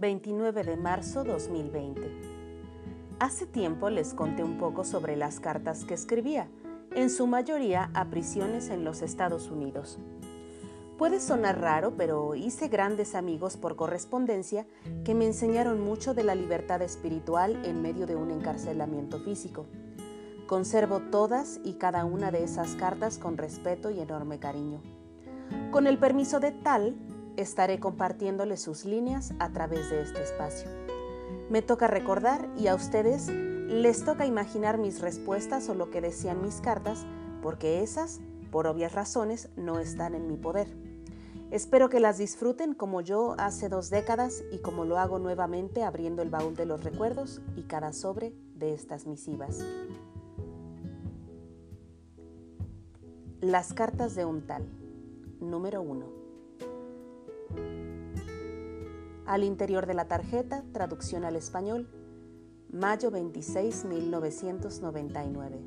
29 de marzo 2020. Hace tiempo les conté un poco sobre las cartas que escribía, en su mayoría a prisiones en los Estados Unidos. Puede sonar raro, pero hice grandes amigos por correspondencia que me enseñaron mucho de la libertad espiritual en medio de un encarcelamiento físico. Conservo todas y cada una de esas cartas con respeto y enorme cariño. Con el permiso de tal, estaré compartiéndoles sus líneas a través de este espacio. Me toca recordar y a ustedes les toca imaginar mis respuestas o lo que decían mis cartas, porque esas, por obvias razones, no están en mi poder. Espero que las disfruten como yo hace dos décadas y como lo hago nuevamente abriendo el baúl de los recuerdos y cada sobre de estas misivas. Las cartas de un tal. Número 1. Al interior de la tarjeta, traducción al español, mayo 26, 1999.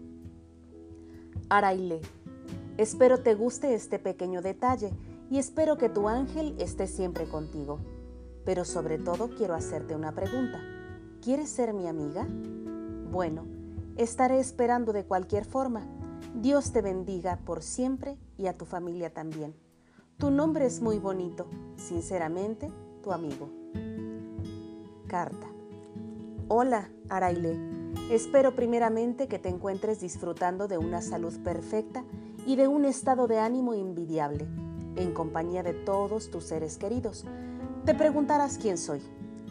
Araile, espero te guste este pequeño detalle y espero que tu ángel esté siempre contigo. Pero sobre todo quiero hacerte una pregunta. ¿Quieres ser mi amiga? Bueno, estaré esperando de cualquier forma. Dios te bendiga por siempre y a tu familia también. Tu nombre es muy bonito. Sinceramente, tu amigo. Carta. Hola, Araile. Espero primeramente que te encuentres disfrutando de una salud perfecta y de un estado de ánimo invidiable, en compañía de todos tus seres queridos. Te preguntarás quién soy.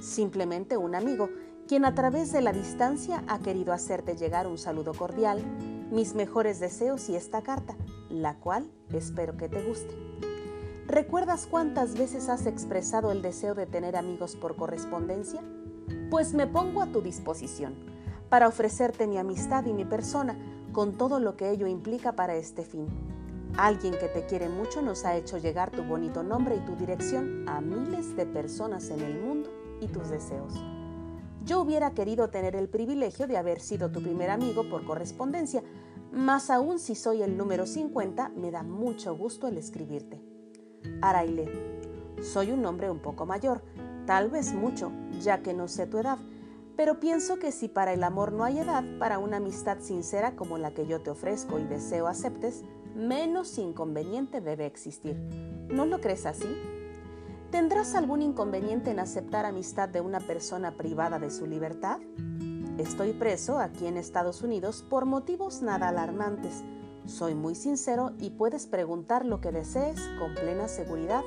Simplemente un amigo, quien a través de la distancia ha querido hacerte llegar un saludo cordial, mis mejores deseos y esta carta, la cual espero que te guste. ¿Recuerdas cuántas veces has expresado el deseo de tener amigos por correspondencia? Pues me pongo a tu disposición para ofrecerte mi amistad y mi persona con todo lo que ello implica para este fin. Alguien que te quiere mucho nos ha hecho llegar tu bonito nombre y tu dirección a miles de personas en el mundo y tus deseos. Yo hubiera querido tener el privilegio de haber sido tu primer amigo por correspondencia, más aún si soy el número 50, me da mucho gusto el escribirte. Araile, soy un hombre un poco mayor, tal vez mucho, ya que no sé tu edad, pero pienso que si para el amor no hay edad, para una amistad sincera como la que yo te ofrezco y deseo aceptes, menos inconveniente debe existir. ¿No lo crees así? ¿Tendrás algún inconveniente en aceptar amistad de una persona privada de su libertad? Estoy preso aquí en Estados Unidos por motivos nada alarmantes, soy muy sincero y puedes preguntar lo que desees con plena seguridad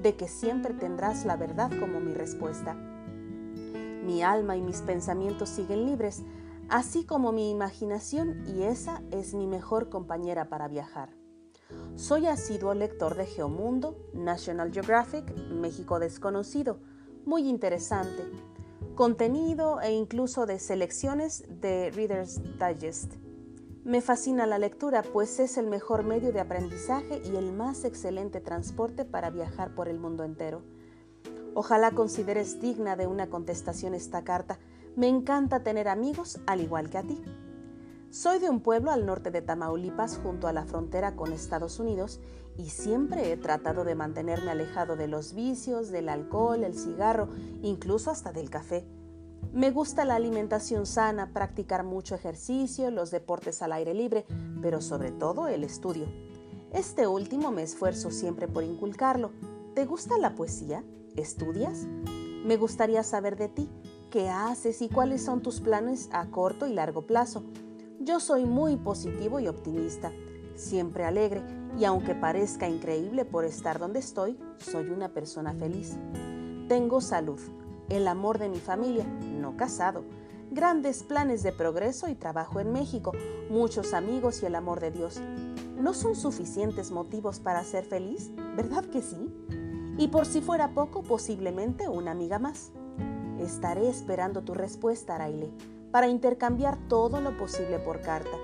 de que siempre tendrás la verdad como mi respuesta. Mi alma y mis pensamientos siguen libres, así como mi imaginación y esa es mi mejor compañera para viajar. Soy asiduo lector de Geomundo, National Geographic, México Desconocido, muy interesante, contenido e incluso de selecciones de Reader's Digest. Me fascina la lectura, pues es el mejor medio de aprendizaje y el más excelente transporte para viajar por el mundo entero. Ojalá consideres digna de una contestación esta carta. Me encanta tener amigos al igual que a ti. Soy de un pueblo al norte de Tamaulipas junto a la frontera con Estados Unidos y siempre he tratado de mantenerme alejado de los vicios, del alcohol, el cigarro, incluso hasta del café. Me gusta la alimentación sana, practicar mucho ejercicio, los deportes al aire libre, pero sobre todo el estudio. Este último me esfuerzo siempre por inculcarlo. ¿Te gusta la poesía? ¿Estudias? Me gustaría saber de ti, qué haces y cuáles son tus planes a corto y largo plazo. Yo soy muy positivo y optimista, siempre alegre y aunque parezca increíble por estar donde estoy, soy una persona feliz. Tengo salud, el amor de mi familia, no casado, grandes planes de progreso y trabajo en México, muchos amigos y el amor de Dios. ¿No son suficientes motivos para ser feliz? ¿Verdad que sí? Y por si fuera poco, posiblemente una amiga más. Estaré esperando tu respuesta, Araile, para intercambiar todo lo posible por carta.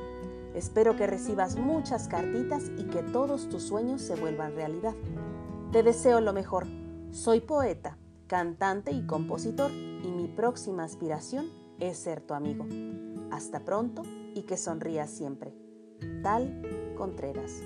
Espero que recibas muchas cartitas y que todos tus sueños se vuelvan realidad. Te deseo lo mejor. Soy poeta cantante y compositor, y mi próxima aspiración es ser tu amigo. Hasta pronto y que sonrías siempre. Tal Contreras.